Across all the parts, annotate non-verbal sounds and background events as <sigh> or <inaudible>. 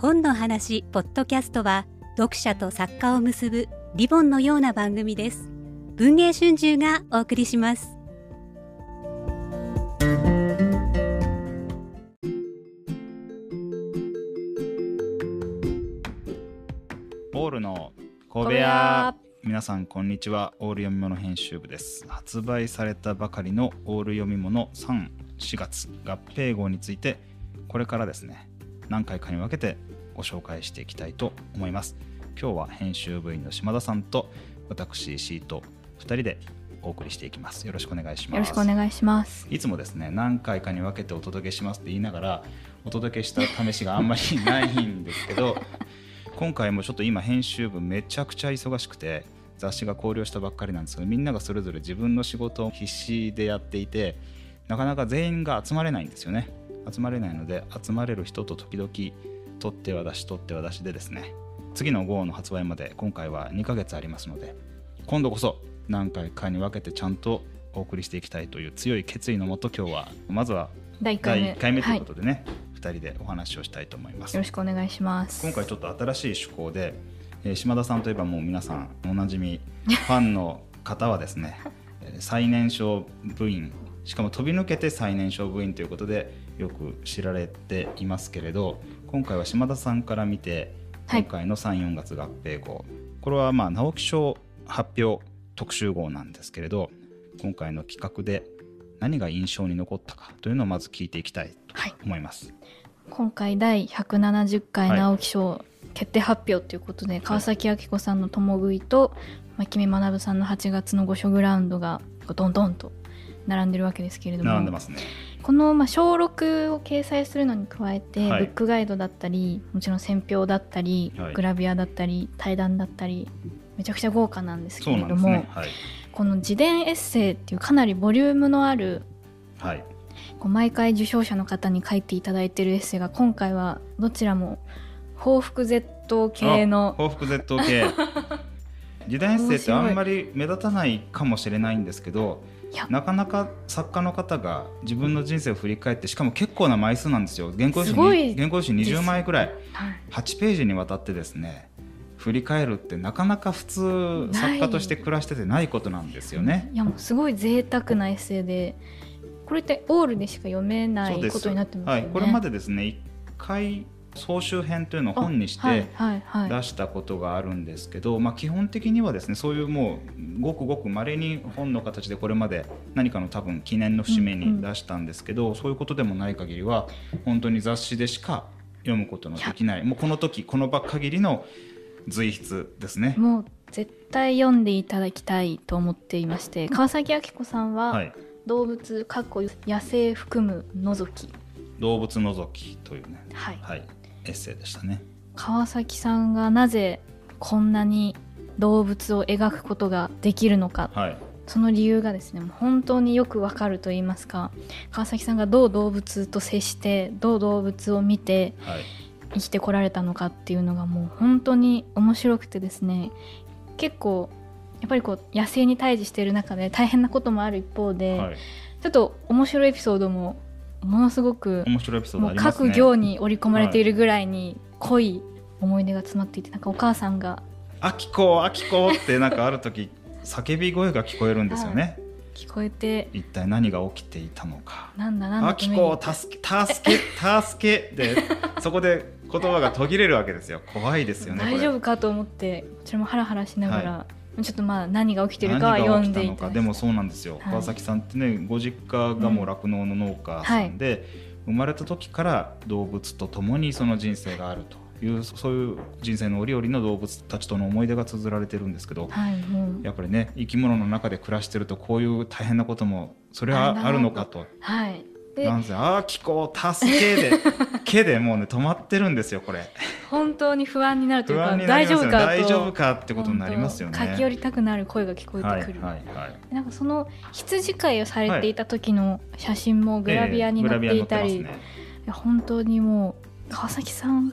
本の話ポッドキャストは読者と作家を結ぶリボンのような番組です。文藝春秋がお送りします。オールの小部屋。皆さんこんにちは。オール読み物編集部です。発売されたばかりのオール読み物34月合併号についてこれからですね何回かに分けてご紹介していきたいと思います。今日は編集部員の島田さんと私石井と2人でお送りしていきます。よろしくお願いします。よろしくお願いします。いつもですね何回かに分けてお届けしますって言いながらお届けした試しがあんまりないんですけど <laughs> 今回もちょっと今編集部めちゃくちゃ忙しくて雑誌が考慮したばっかりなんですけどみんながそれぞれ自分の仕事を必死でやっていてなかなか全員が集まれないんですよね。集まれないので集まれる人と時々取っては出し取っては出しでですね次の号の発売まで今回は2ヶ月ありますので今度こそ何回かに分けてちゃんとお送りしていきたいという強い決意のもと今日はまずは第1第回目。1回目ということはでね、2人でお話をしたいと思います。い、よろしくお願いします。今回ちょっと新しい趣向で、えー島田さんといえばもう皆さんおなじみファンの方はですねえー最年少部員しかも飛び抜けて最年少部員ということでよく知られていますけれど今回は島田さんから見てはい。今回の34月合併号、これはまあ直木賞発表特集号なんですけれど今回の企画で何が印象に残ったかというのをまず聞いていきたいとはい。思います。今回第170回はい。直木賞決定発表ということで、川崎明子さんの「共食い」と牧目学さんの8月の御所グラウンドがドンドンと並んでるわけですけれども。並んでますね。このまあ小6を掲載するのに加えて、はいブックガイドだったりもちろん選評だったり、はいグラビアだったり対談だったりめちゃくちゃ豪華なんですけれども、ね。はい。この自伝エッセイっていうかなりボリュームのあるはい。こう毎回受賞者の方に書いていただいてるエッセイが今回はどちらも報復 Z 系のあ報復 Z 系 <laughs> 時代エッセイってあんまり目立たないかもしれないんですけどなかなか作家の方が自分の人生を振り返ってしかも結構な枚数なんですよ。原稿紙に原稿用紙20枚くらい。はい。8ページにわたってですね振り返るってなかなか普通作家として暮らしててないことなんですよね。いやもうすごい贅沢なエッセイでこれってオールでしか読めないことになってますよね。はい、これまでですね一回総集編というのを本にして、出したことがあるんですけど、まあ、基本的にはですねそういうもうごくごくまれに本の形でこれまで何かの多分記念の節目に出したんですけど、そういうことでもない限りは本当に雑誌でしか読むことのできない。もうこの時この場限りの随筆ですね。もう絶対読んでいただきたいと思っていまして川崎明子さんは、はい、動物かっこ野生含む覗き、動物のぞきというね、はい、はい、エッセイでしたね。川崎さんがなぜこんなに動物を描くことができるのか。はい、その理由がですねもう本当によくわかると言いますか。川崎さんがどう動物と接してどう動物を見てはい、生きてこられたのかっていうのがもう本当に面白くてですね。結構やっぱりこう野生に対峙している中で大変なこともある一方で、はい、ちょっと面白いエピソードもものすごく面白いエピソードね。各行に織り込まれているぐらいに濃い思い出が詰まっていてなんかお母さんがあきこあきこってなんかある時叫び声が聞こえるんですよね。聞こえて一体何が起きていたのか。なんだなんだあきこを助け助け助けでそこで言葉が途切れるわけですよ。怖いですよね。大丈こ夫かと思ってこちらもハラハラしながら、はちょっとまあ何が起きてれるかは何読んでいたでもそうなんですよ。はい。川崎さんってねご実家がもう酪農の農家さんで、生まれた時から動物と共にその人生があるというそういう人生の折々の動物たちとの思い出が綴られてるんですけど。はいもう。やっぱりね生き物の中で暮らしてるとこういう大変なこともそれはあるのかと。はいでなんせ「ああ気候助け」で「<laughs> け」でもうね止まってるんですよこれ。本当に不安になるという不かね。大丈夫かと。大丈夫かってことになりますよね。本当駆け寄りたくなる声が聞こえはいてくる、はいはいなんかその羊飼いをされていた時の写真もグラビアに載っていたり、ええグラビアに載っていや本当にもう川崎さん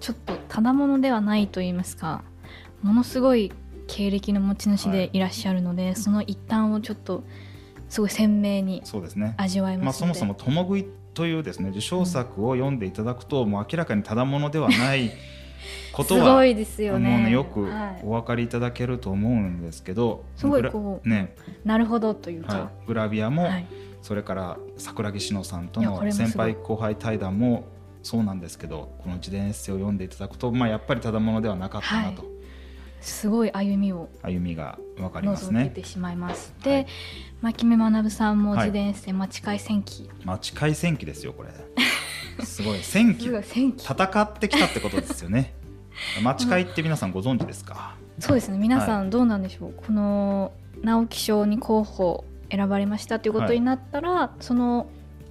ちょっとただものではないと言いますかものすごい経歴の持ち主でいらっしゃるので、その一端をちょっとすごい鮮明にそうですね。味わえまあ、ますので、そもそも「共食い」というですね受賞作を読んでいただくと、もう明らかにただものではないことは <laughs> すごいですよね。ねよくはい。お分かりいただけると思うんですけど、すごいこうね、なるほどというはか、い、グラビアも、はい。それから桜木志乃さんとの先輩後輩対談もそうなんですけどこの自伝エッセイを読んでいただくと、まあ、やっぱりただものではなかったなと、はいすごい歩みを歩みが分かりますね。てしまいます。ではい、牧目学さんもはい自伝エッセイ「待ち会戦記。まあ、近い戦記ですよこれ。<laughs> すごい。戦」記。すごい戦記。戦ってきたってことですよね。<laughs> 町会って皆さんご存知ですか？そうですね。皆さんどうなんでしょう、この直木賞に候補選ばれましたということになったら、その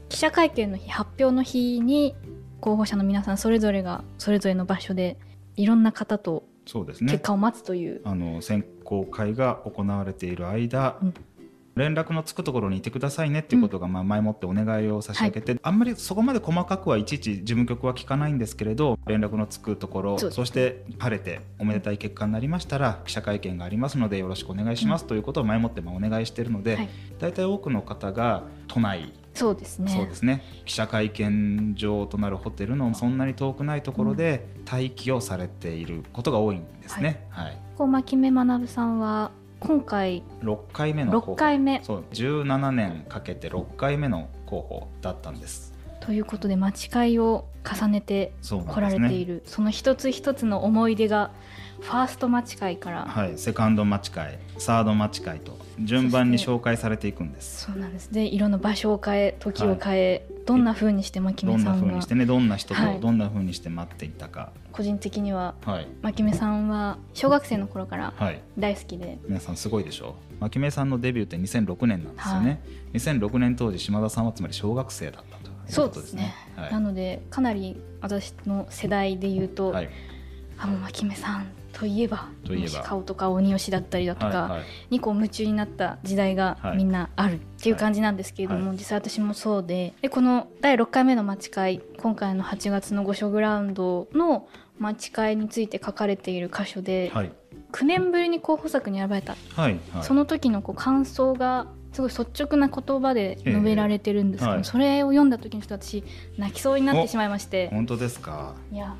記者会見の日発表の日に候補者の皆さんそれぞれがそれぞれの場所でいろんな方とそうですね。結。果を待つという、あの選考会が行われている間、うん。連絡のつくところにいてくださいねっていうことが、まあ前もってお願いを差し上げて、あんまりそこまで細かくはいちいち事務局は聞かないんですけれど連絡のつくところそして晴れておめでたい結果になりましたら記者会見がありますのでよろしくお願いします、ということを前もってまあお願いしているので、はい。大体多くの方が都内そうですね。そうですね。記者会見場となるホテルのそんなに遠くないところで待機をされていることが多いんですね。はい。こう牧目学さんは今回6回目の候補。6回目。そう17年かけて6回目の候補だったんです。ということで待ち会を重ねてそうな来られている、その一つ一つの思い出がファースト待ち会から、はいセカンド待ち会サード待ち会と順番に紹介されていくんです。そうなんです。でいろんな場所を変え時を変え、どんな風にして牧どんな目さんが風にしてねどんな人とはい。どんな風にして待っていたか。個人的にははい。牧目さんは小学生の頃からはい。大好きで、皆さんすごいでしょう。牧目さんのデビューって2006年なんですよね、2006年当時島田さんはつまり小学生だったというですね。なはい。のでかなり私の世代で言うと、はい。あもう牧目さんといえばといえば。顔とか鬼吉だったりだとか、はいはい。にこう夢中になった時代がはい。みんなあるっていう感じなんですけれども、は実際私もそうででこの第6回目の待ち会今回の8月の御所グラウンドの待ち会について書かれている箇所で、はい。9年ぶりに候補作に選ばれた、はいはい。その時のこう感想がすごい率直な言葉で述べられてるんですけど、ええはい。それを読んだ時にちょっと私泣きそうになってしまいまして。本当ですか？いや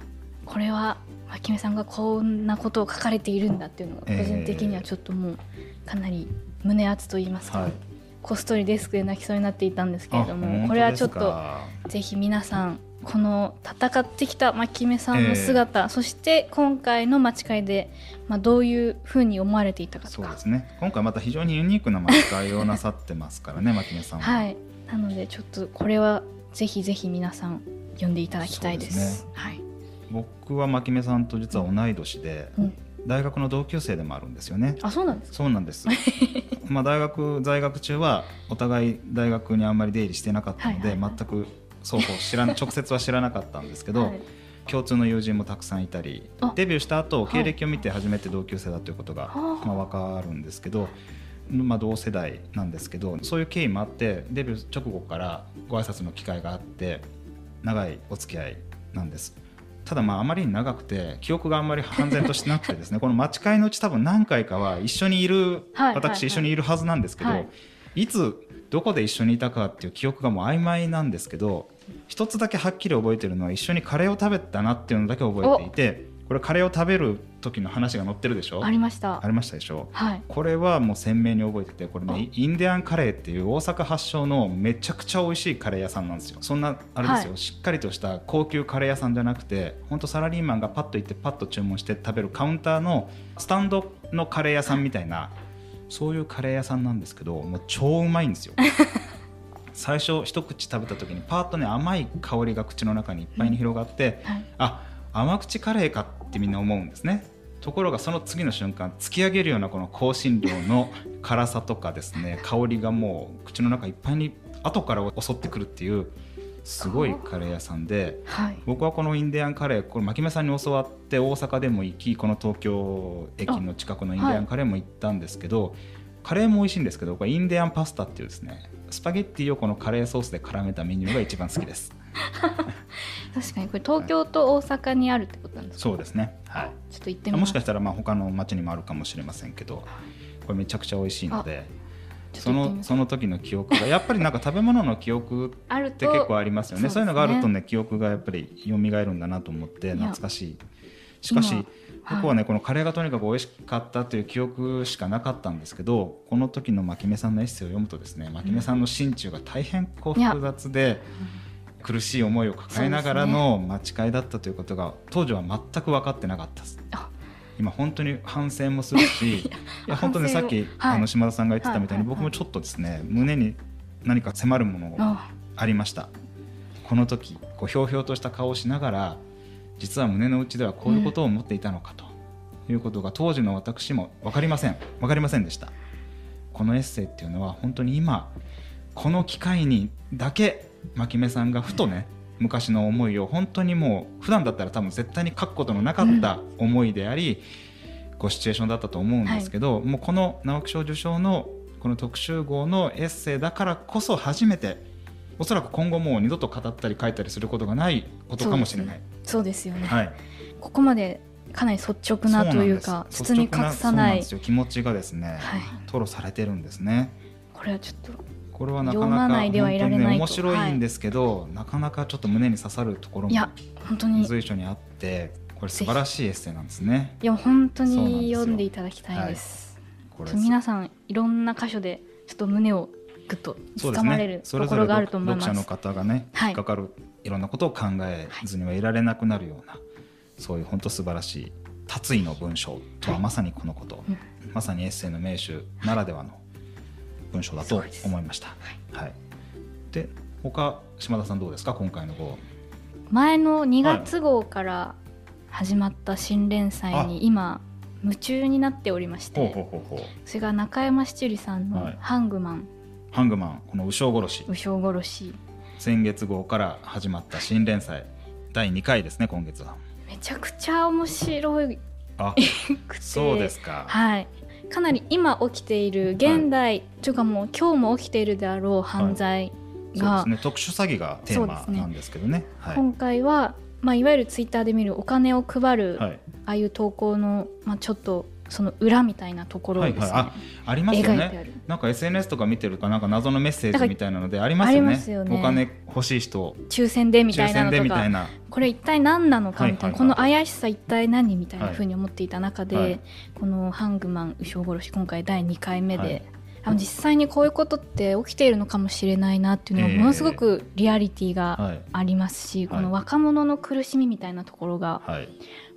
これは牧目さんがこんなことを書かれているんだっていうのが個人的にはちょっともうかなり胸熱と言いますか、はい。こっそりデスクで泣きそうになっていたんですけれどあもこれはちょっとぜひ皆さんこの戦ってきた牧目さんの姿、そして今回の待ち会で、まあ、どういうふうに思われていたかとか。そうですね。今回また非常にユニークな待ち会をなさってますからね <laughs> 牧目さんは、はい。なのでちょっとこれはぜひぜひ皆さん読んでいただきたいです。ですはい僕は牧目さんと実は同い年で、うん。大学の同級生でもあるんですよね。あそうなんですか？そうなんです。<laughs> まあ大学在学中はお互い大学にあんまり出入りしてなかったので、はいはいはい。全く双方知らん <laughs> 直接は知らなかったんですけど、はい。共通の友人もたくさんいたりあ。デビューした後はい。経歴を見て初めて同級生だということが、はあ。まあ、分かるんですけど、まあ、同世代なんですけどそういう経緯もあってデビュー直後からご挨拶の機会があって長いお付き合いなんです。ただまああまりに長くて記憶があんまり完全としてなくてですね <laughs> この待ち会のうち多分何回かは一緒にいる、はい私一緒にい。るはずなんですけど、はい。い、つどこで一緒にいたかっていう記憶がもう曖昧なんですけど一つだけはっきり覚えてるのは一緒にカレーを食べたなっていうのだけ覚えていてこれカレーを食べる時の話が載ってるでしょ？ありました。ありましたでしょ？はい。これはもう鮮明に覚えててこれねインディアンカレーっていう大阪発祥のめちゃくちゃ美味しいカレー屋さんなんですよ。そんなあれですよ、はい。しっかりとした高級カレー屋さんじゃなくて本当サラリーマンがパッと行ってパッと注文して食べるカウンターのスタンドのカレー屋さんみたいな、そういうカレー屋さんなんですけどもう超うまいんですよ。<laughs> 最初一口食べた時にパーッとね甘い香りが口の中にいっぱいに広がって、はい。あ甘口カレーかってみんな思うんですねところがその次の瞬間突き上げるようなこの香辛料の辛さとかですね <laughs> 香りがもう口の中いっぱいに後から襲ってくるっていうすごいカレー屋さんではい。僕はこのインディアンカレーこれ牧目さんに教わって大阪でも行きこの東京駅の近くのインディアンカレーも行ったんですけど、カレーも美味しいんですけどこれインディアンパスタっていうですねスパゲッティをこのカレーソースで絡めたメニューが一番好きです <laughs> 確かにこれ東京と大阪にあるってことなんですか？そうですね。はい。ちょっと行ってみもしかしたらまあ他の町にもあるかもしれませんけどこれめちゃくちゃ美味しいのでそのその時の記憶がやっぱりなんか食べ物の記憶あるとって結構ありますよね。ね。そういうのがあるとね記憶がやっぱり蘇るんだなと思ってや。懐かしい。しかし今僕はね、このカレーがとにかく美味しかったという記憶しかなかったんですけどこの時の牧目さんのエッセイを読むとですね牧目さんの心中が大変こう複雑で苦しい思いを抱えながらの待ち会だったということが当時は全く分かってなかったです。あ。今本当に反省もするし <laughs> いや本当にさっき、はい。あの島田さんが言ってたみたいに、はいはいはい。僕もちょっとですね胸に何か迫るものがあ。ありました。この時こうひょうひょうとした顔をしながら実は胸の内ではこういうことを思っていたのかということが当時の私も分かりません。分かりませんでした。このエッセイっていうのは本当に今この機会にだけ牧目さんがふとね昔の思いを本当にもう普段だったら多分絶対に書くことのなかった思いであり、こうシチュエーションだったと思うんですけど、もうこの直木賞受賞のこの特集号のエッセイだからこそ初めておそらく今後もう二度と語ったり書いたりすることがないことかもしれない。そうです。よね、はい、ここまでかなり率直なというかそ包み隠さない。気持ちがですね、はい。吐露されてるんですね。これはちょっとこれはなか読まなかないではいられないと。本当にね面白いんですけど、なかなかちょっと胸に刺さるところもいや本当に。随所にあってこれ素晴らしいエッセイなんですね。いや本当に読んでいただきたいです。これちょっと皆さんいろんな箇所でちょっと胸をぐっと掴まれるそれぞれところがあると思います。読者の方がね、はい。引っかかるいろんなことを考えずにはいられなくなるような、そういう本当素晴らしい達意の文章とはまさにこのこと、うん。まさにエッセイの名手ならではの文章だと思いました。はい、で他島田さんどうですか？今回の号。前の2月号から始まった新連載に今夢中になっておりましてそれが中山七里さんのはい「ハングマン。ハングマンこの牛尾殺し。武将殺し。先月号から始まった新連載。第2回ですね今月は」めちゃくちゃ面白い。あ <laughs> そうですか。はいかなり今起きている現代、とい。うかもう今日も起きているであろう犯罪が、そうですね。特殊詐欺がテーマなんですけどね。はい。今回は、まあ、いわゆるツイッターで見るお金を配る、はい。ああいう投稿の、まあ、ちょっとその裏みたいなところをですね、はい。はいありますよね。なんか SNS とか見てるとなんか謎のメッセージみたいなのでありますよね。ますよね。お金欲しい人。抽選でみたいなのとか。みたいな。これ一体何なのかみたいな、この怪しさ一体何みたいなはいふうに思っていた中で、はい。この「ハングマン牛尾殺し」今回第2回目で、はい。あの実際にこういうことって起きているのかもしれないなっていうのええ。がものすごくリアリティがはい。ありますし、はい。この若者の苦しみみたいなところがはい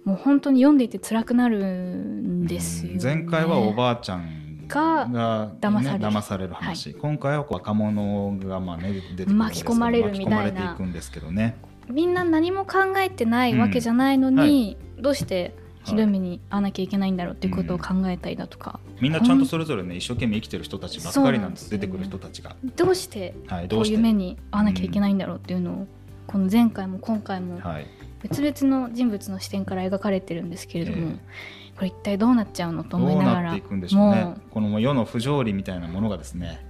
もう本当に読んでいて辛くなるんですよ、ね。うん前回はおばあちゃんが騙される。騙される話、今回は若者がまあね出てくる巻き込まれるみたいな。巻き込まれていくんですけどね。みんな何も考えてないわけじゃないのに、どうしてひどい目に遭わなきゃいけないんだろうっていうことを考えたりだとか、みんなちゃんとそれぞれね一生懸命生きてる人たちばっかりなんですね出てくる人たちが、どうしてはい、どうして？こういう目に遭わなきゃいけないんだろうっていうのを、この前回も今回もはい別々の人物の視点から描かれてるんですけれども、えこれ一体どうなっちゃうのと思いながらこの世の不条理みたいなものがですね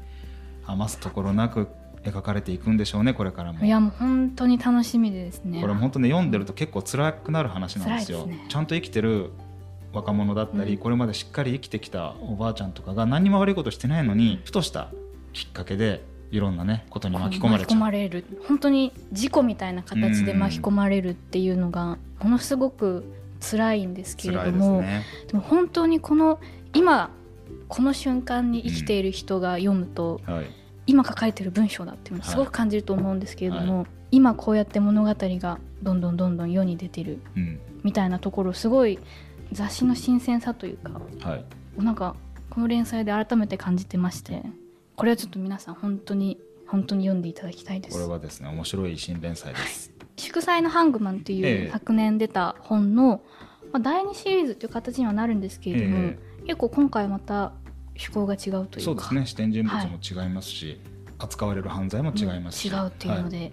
余すところなく描かれていくんでしょうねこれからも。ういやもう本当に楽しみでですね。これも本当ね読んでると結構辛くなる話なんですよ。ね。ちゃんと生きてる若者だったり、うん。これまでしっかり生きてきたおばあちゃんとかが何にも悪いことしてないのにふとしたきっかけでいろんなねことに巻き込まれちゃう。れる。本当に事故みたいな形で巻き込まれるっていうのがものすごく辛いんですけれども、ね。でも本当にこの今この瞬間に生きている人が読むと、はい。今書かれてる文章だっていうのをすごく感じると思うんですけれども、今こうやって物語がどんどんどんどん世に出てるうん。みたいなところすごい雑誌の新鮮さというかはい。なんかこの連載で改めて感じてましてこれはちょっと皆さん本当に本当に読んでいただきたいです。これはですね面白い新連載です、祝祭のハングマンっていええ。う昨年出た本の、まあ、第2シリーズという形にはなるんですけれども、え結構今回また趣向が違うというか。そうですね。視点人物も違いますし、扱われる犯罪も違いますし、違うっていうので、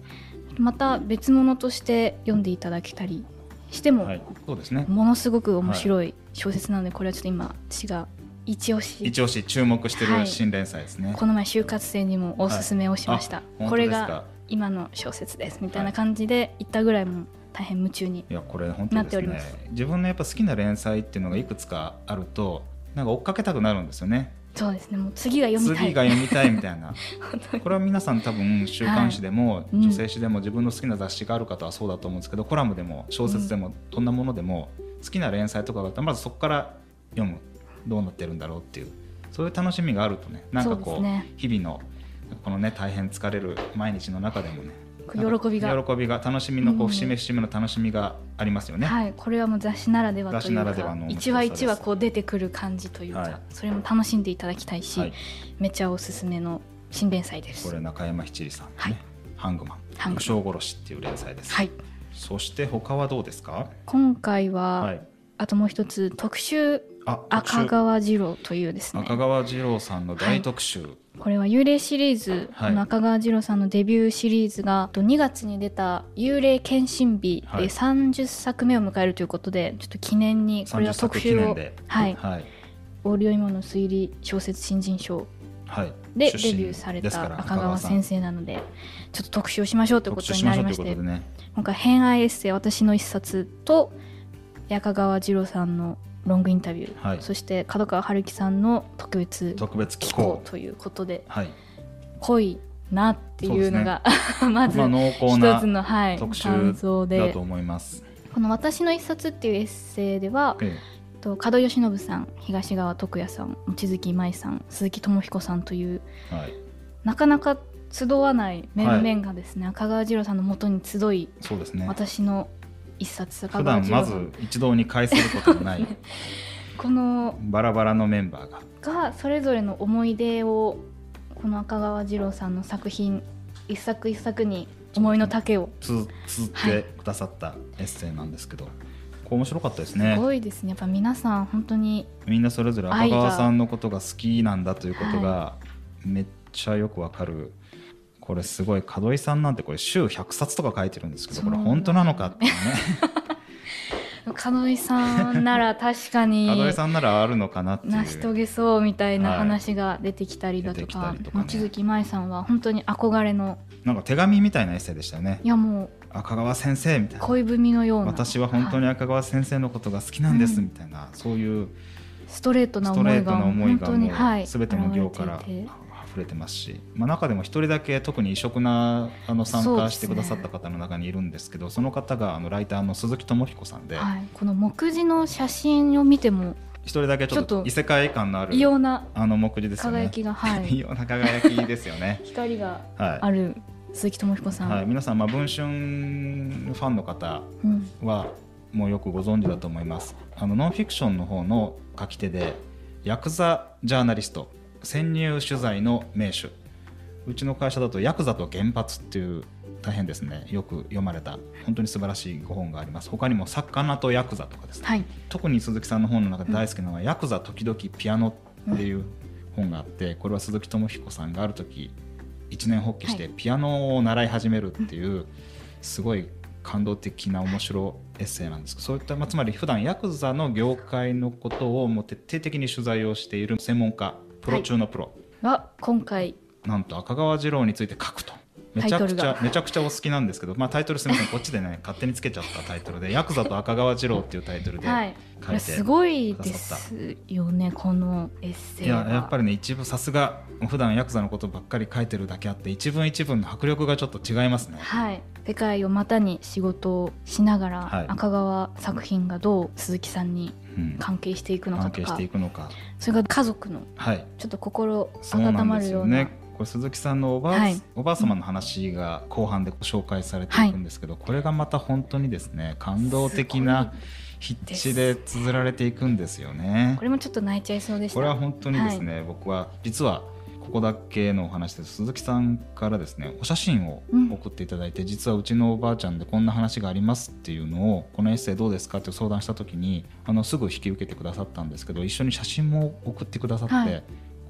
また別物として読んでいただけたりしても、はい、はいそうですね。ものすごく面白い小説なので、これはちょっと今私が一押し。一押し注目してはいる新連載ですね、この前就活生にもおすすめをしました、あ本これが今の小説です。みたいな感じで言ったぐらいもう大変夢中にいやこれ本当すね。っております。自分のやっぱ好きな連載っていうのがいくつかあるとなんか追っかけたくなるんですよね。そうですね。もう次が読みたい。次が読みたいみたいな。<laughs> これは皆さん多分週刊誌でも、うん。女性誌でも自分の好きな雑誌がある方はそうだと思うんですけどコラムでも小説でもどんなものでも好きな連載とかだったらまずそこから読むどうなってるんだろうっていうそういう楽しみがあるとねなんかこうすね日々のこのね大変疲れる毎日の中でもね喜びが喜びが楽しみのこううん節目節目の楽しみがありますよね。はい、これはもう雑誌ならではという雑誌ならではか一話一話こう出てくる感じというか、はいそれも楽しんでいただきたいし、はいめっちゃおすすめの新連載です。これ中山七里さんのね、はいハングマン武将殺しっていう連載です。はい、そして他はどうですか？今回は、はい。あともう一つ特集あ赤川次郎というですね。赤川次郎さんの大特集、これは幽霊シリーズ、はい。この赤川次郎さんのデビューシリーズがと2月に出た「幽霊検診日」はい。で30作目を迎えるということで、ちょっと記念にこれ30は特集をはい。はい、オーディオ今の推理小説新人賞はい、でデビューされた赤川先生なのでちょっと特集をしましょうということになりまして今回偏愛エッセイ私の一冊と赤川次郎さんのロングインタビュー、はい。そして角川春樹さんの特別特別寄寄稿、稿ということではい、濃いなっていうのが <laughs> まずまあ濃厚一なつの、はい、特集感想で。だと思います。この「私の一冊」っていうエッセイではえと門由伸さん東川徳也さん望月舞さん鈴木智彦さんというえはい、なかなか集わない面々がですね、赤川次郎さんのもとに集いそうですね。私の一冊赤普川段まず一堂に会することのない。<laughs> このバラバラのメンバーが、がそれぞれの思い出をこの赤川次郎さんの作品一作一作に思いの丈を。つつってくださったエッセイなんですけど、こう面白かったですね。す。ごいですね。やっぱ皆さん本当にみんなそれぞれ赤川さんのことが好きなんだということがめっちゃよくわかる。これすごい門井さんなんてこれ週100冊とか書いてるんですけどこれ本当なのかってね。<laughs> 門井さんなら確かに門井さんならあるのかなって成し遂げそうみたいなはい話が出てきたりだとか。りとかね。望月舞さんは本当に憧れの。なんか手紙みたいなエッセイでしたよね。いやもう。赤川先生みたいな。恋文のような。私は本当にはい赤川先生のことが好きなんですうんみたいな、そういう。ストレートな思いが本当に全ての行から溢れてますし、まあ、中でも一人だけ特に異色なあの参加してくださった方の中にいるんですけどその方があのライターの鈴木智彦さんで一、はい、この目次の写真を見ても人だけちょっとと異世界感のある異様なあの目次ですよね。輝きが、は異い、<laughs> 様な輝きですよね。<laughs> 光がはある鈴木智彦さい、ん、はい、皆さん、まあ、文春ファンの方うん、はもうよくご存知だと思います。あのノンフィクションの方の書き手でヤクザジャーナリスト潜入取材の名手。うちの会社だとヤクザと原発っていう大変ですね。よく読まれた。本当に素晴らしいご本があります。他にも「魚とヤクザ」とかですね。はい、特に鈴木さんの本の中で大好きなのは「ヤクザ時々ピアノ」っていう本があってこれは鈴木智彦さんがある時一年発起してはい。ピアノを習い始めるっていうすごい感動的な面白エッセイなんです。けどそういった、まあ、つまり普段ヤクザの業界のことをもう徹底的に取材をしている専門家プロ中のプロ、は今回。なんと赤川次郎について書くと。めちゃくちゃめちゃくちゃお好きなんですけど、まあ、タイトルすみません。こっちでね勝手につけちゃったタイトルで「ヤクザと赤川次郎」っていうタイトルではい、これ書いてすごいですよねこのエッセイいは。ややっぱりね一部さすが普段ヤクザのことばっかり書いてるだけあって一文一文の迫力がちょっと違いますね。はい、世界を股に仕事をしながら、はい。赤川作品がどう鈴木さんにうん、関係していくのかとか。関係していくのか。それが家族のはい、ちょっと心温まるようなよね。これ鈴木さんのおばあ、はい。おばあ様の話が後半で紹介されていくんですけど、これがまた本当にですね感動的な筆致で綴られていくんですよね。こ。れもちょっと泣いちゃいそうでした。これは本当にですね、僕は実はここだけのお話です。鈴木さんからですねお写真を送っていただいて、実はうちのおばあちゃんでこんな話がありますっていうのをこのエッセイどうですかって相談した時にあのすぐ引き受けてくださったんですけど一緒に写真も送ってくださって、はい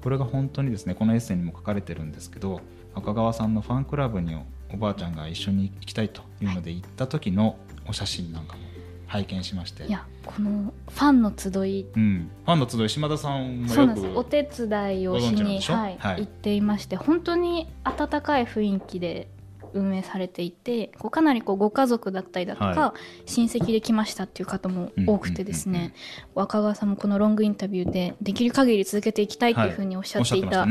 これが本当にですねこのエッセイにも書かれてるんですけど赤川さんのファンクラブにおばあちゃんが一緒に行きたいというので行った時のお写真なんかも拝見しまして。いやこのファンの集い。うん、ファンの集い島田さんもよくそうなんです。お手伝いをしに、はいはい。行っていまして本当に温かい雰囲気で運営されていてこうかなりこうご家族だったりだとか、は親戚で来ましたっていう方も多くてですね、若川さんもこのロングインタビューでできる限り続けていきたいというふうにおっしゃっていた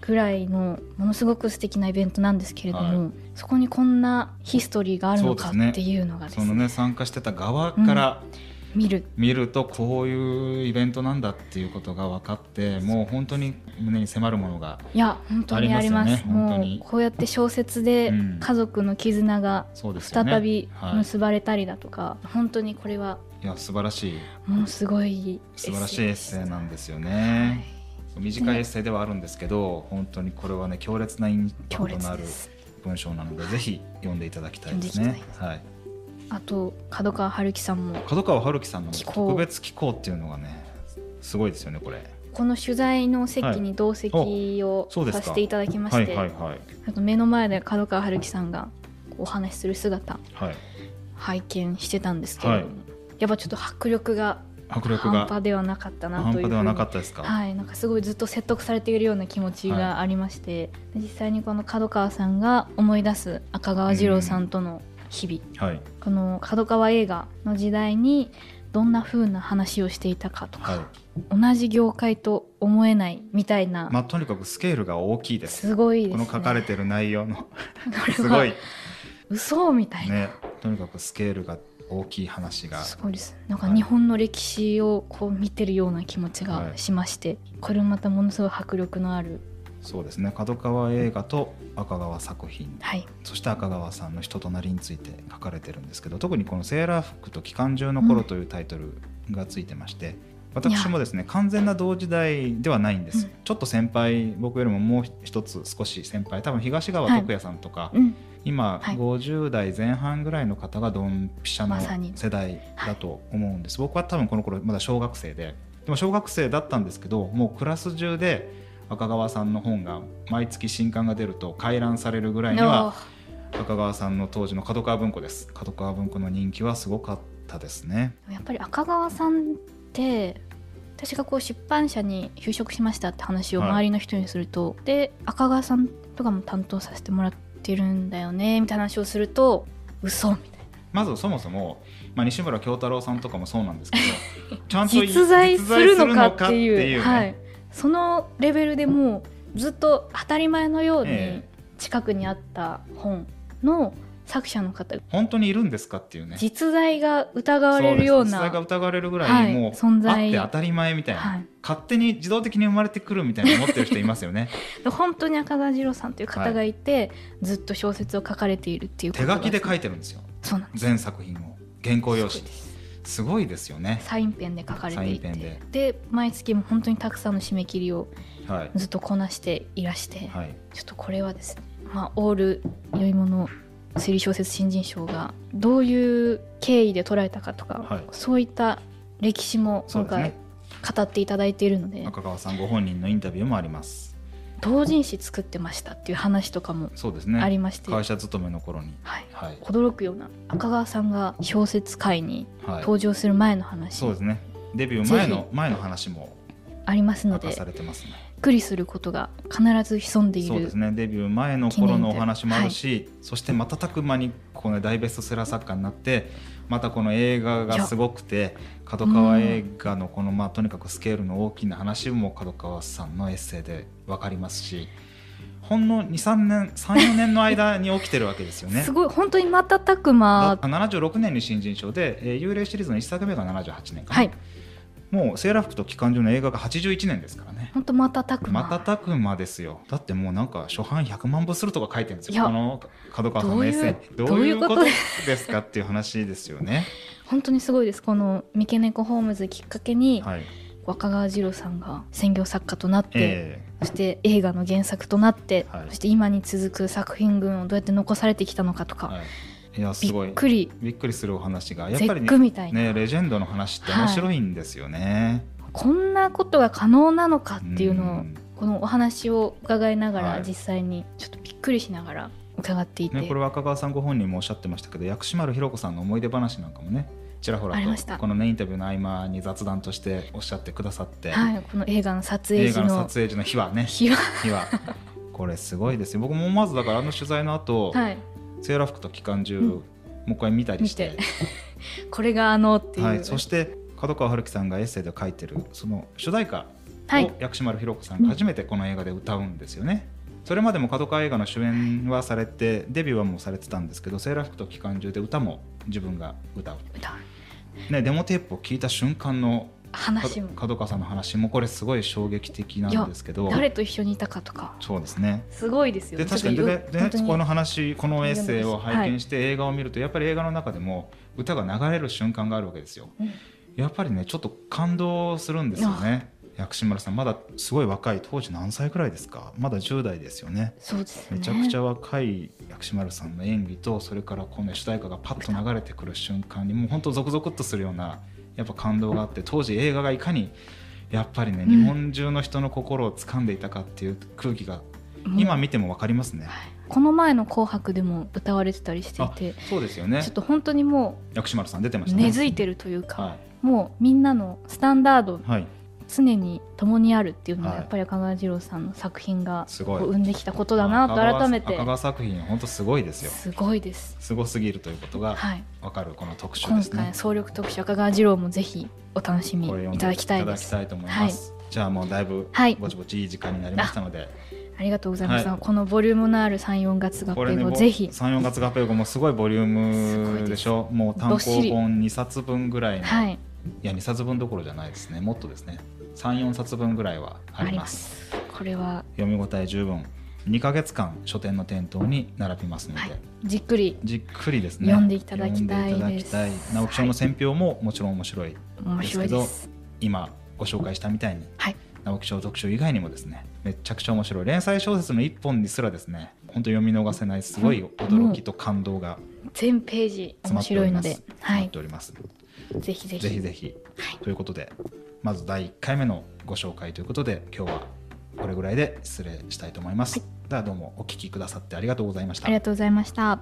ぐらいのものすごく素敵なイベントなんですけれども、はそこにこんなヒストリーがあるのかっていうのがですそのね。ね参加してた側から見る。見るとこういうイベントなんだっていうことが分かってもう本当に胸に迫るものがいや本当にあります。ねもに。うこうやって小説でうん。家族の絆が再びはい。結ばれたりだとか、本当にこれはいや素晴らしい。ものすごい素晴らしいエッセイなんですよね、短いエッセイではあるんですけど、本当にこれはね強烈なインパ強クトのある文章なのでぜひ読んでいただきたいですね。はい、あと角川春樹さんも角川春樹さんの特別寄稿っていうのがねすごいですよねこれ。この取材の席に同席をさせていただきまはいして、はいはいあと目の前で角川春樹さんがお話しする姿はい。拝見してたんですけれどやっぱちょっと迫力が迫力が。半端ではなかったなというはなかったですか？はい、なんかすごいずっと説得されているような気持ちがありまして、で実際にこの角川さんが思い出す赤川次郎さんとの日々、はい。この角川映画の時代にどんな風な話をしていたかとか、はい。同じ業界と思えないみたいな、まあとにかくスケールが大きいです。すごいですね。この書かれてる内容の。<laughs> すごい。嘘みたいな、ね。とにかくスケールが大きい話が。すごいです。なんかはい日本の歴史をこう見てるような気持ちがしまして、これもまたものすごい迫力のあるそうですね。角川映画と赤川作品。はい。そして赤川さんの人となりについて書かれてるんですけど特にこの「セーラー服と機関銃の頃」というタイトルがついてまして、私もですね完全な同時代ではないんです、うん。ちょっと先輩僕よりももう一つ少し先輩多分東川徳也さんとか、うん。今、はい。50代前半ぐらいの方がドンピシャの世代だと思うんです、僕は多分この頃まだ小学生ででも小学生だったんですけどもうクラス中で赤川さんの本が毎月新刊が出ると回覧されるぐらいには赤川さんの当時の角川文庫です。角川文庫の人気はすごかったですね。やっぱり赤川さんって私がこう出版社に就職しましたって話をはい。周りの人にすると、で赤川さんとかも担当させてもらってるんだよねみたいな話をすると嘘みたいまずそもそも、まあ、西村京太郎さんとかもそうなんですけど <laughs> ちゃんと実在するのかっていう実在するのかはいそのレベルでもうずっと当たり前のようにえ近くにあった本の作者の方本当にいるんですかっていうね。実在が疑われるようそです。実在がな疑われるぐらはいいもう、存在あって当たり前みたいな、はい。勝手に自動的に生まれてくるみたいな思ってる人いますよね。<laughs> 本当に赤川次郎さんという方がいて、ずっと小説を書かれているっていう手書きで書いてるんですよ。そうなんです。全作品を。原稿用紙ですすごいですよね。サインペンで書かれサていて。で。で毎月も本当にたくさんの締め切りをはい。ずっとこなしていらして、はい。ちょっとこれはですね、まあ、オール酔い物推理小説新人賞がどういう経緯で捉えたかとか、はい。そういった歴史も今回語っていただいているので。赤川さんご本人のインタビューもあります同人誌作ってましたっていう話とかもそうですね。ありまして、会社勤めの頃に。はい、はい、驚くような赤川さんが小説界にはい、登場する前の話、そうですね。デビュー前ぜの前の話もありますのでされてますね。びっくりすることが必ず潜んでいる。そうですね。デビュー前の頃のお話もあるし、そして瞬く間にこの大ベストセラー作家になってまたこの映画がすごくて角川映画のこのまあとにかくスケールの大きな話も角川さんのエッセイで分かりますしほんの23年34年の間に起きてるわけですよね。<laughs> す。ごい。本当に瞬く間。だ76年に新人賞で、えー幽霊シリーズの1作目が78年かな、はいもうセーラー服と機関銃の映画が81年ですからね。本当瞬く間。瞬く間ですよ。だってもうなんか初版100万部するとか書いてるんですよ。この角川さんのエッセイ。どどういうことですかっていう話ですよね。本当にすごいです。この三毛猫ホームズきっかけに、はい。若川次郎さんが専業作家となって、えそして映画の原作となって、はい。そして今に続く作品群をどうやって残されてきたのかとか、えはいいやすびごい。っくり。びっくりするお話が。やっぱり絶句みたいな、ねレジェンドの話って面白いんですよね、こんなことが可能なのかっていうのをん。このお話を伺いながら、はい。実際にちょっとびっくりしながら伺っていて、ね、これ若川さんご本人もおっしゃってましたけど薬師丸ひろ子さんの思い出話なんかもねちらほらこの、ね、インタビューの合間に雑談としておっしゃってくださって、はい、この映画の撮影映画の時の撮影時の日はね。日は、日は。これすごいですよ。僕もまずだからあの取材の後、<laughs> はい、セーラー服と機関銃、うん。もう一回見たりして。見 <laughs> これがあのっていう、はい、そして角川春樹さんがエッセイで書いてるその主題歌はい。を薬師丸ひろ子さんが初めてこの映画で歌うんですよね。それまでも角川映画の主演はされてデビューはもうされてたんですけど「セーラー服と機関銃」で歌も自分が歌う、歌ね、デモテープを聞いた瞬間の話も。角川さんの話もこれすごい衝撃的なんですけど。誰と一緒にいたかとか。そうですね。すごいですよで確かにでっと本当に。でこの話このエッセイを拝見して映画を見るとやっぱり映画の中でも歌が流れる瞬間があるわけですよ。うん。やっぱりねちょっと感動するんですよね。薬師丸さんまだすごい若い当時何歳くらいですか？まだ10代ですよね。そうですね。めちゃくちゃ若い薬師丸さんの演技とそれからこの主題歌がパッと流れてくる瞬間にもう本当ゾクゾクっとするようなやっぱ感動があって当時映画がいかにやっぱりね、うん。日本中の人の心を掴んでいたかっていう空気が今見ても分かりますね。この前の「紅白」でも歌われてたりしていてそうですよね。ちょっと本当にも薬師丸さん出てましうたね。根付いてるというか、はもうみんなのスタンダードい、はい、常に共にあるっていうのがはいやっぱり赤川次郎さんの作品が生んできたことだなと改めて赤川作品本当すごいですよ。すごいです。すごすぎるということがはい、分かるこの特集今ですね回。総力特集赤川次郎もぜひお楽しみいただきたいです。いと思います。じゃあもうだいぶはいぼちぼちいい時間になりましたので、ありがとうございます。はいこのボリュームのある三四月合これねぜひ3、4月合併後もすごいボリュームでしょ？もう単行本2冊分ぐらいの、、はいいや2冊分どころじゃないですね。もっとですね。3、4冊分ぐらいはあありりま。ます。す。これは。読み応え十分。2ヶ月間書店の店頭に並びますので、はい。じっくりじっくりですね。読んでいただきたいです。直木賞の選評ももちろん面白い面白いです。今ご紹介したみたいに、はい。直木賞特集以外にもですねめちゃくちゃ面白い連載小説の一本にすらですね本当読み逃せないすごい驚きと感動が全ページ面白いので、はい。詰まって、おります、ぜひぜひ。ぜひぜひ、ということでまず第1回目のご紹介ということで今日はこれぐらいで失礼したいと思います、ではどうもお聞きくださってありがとうございました。ありがとうございました。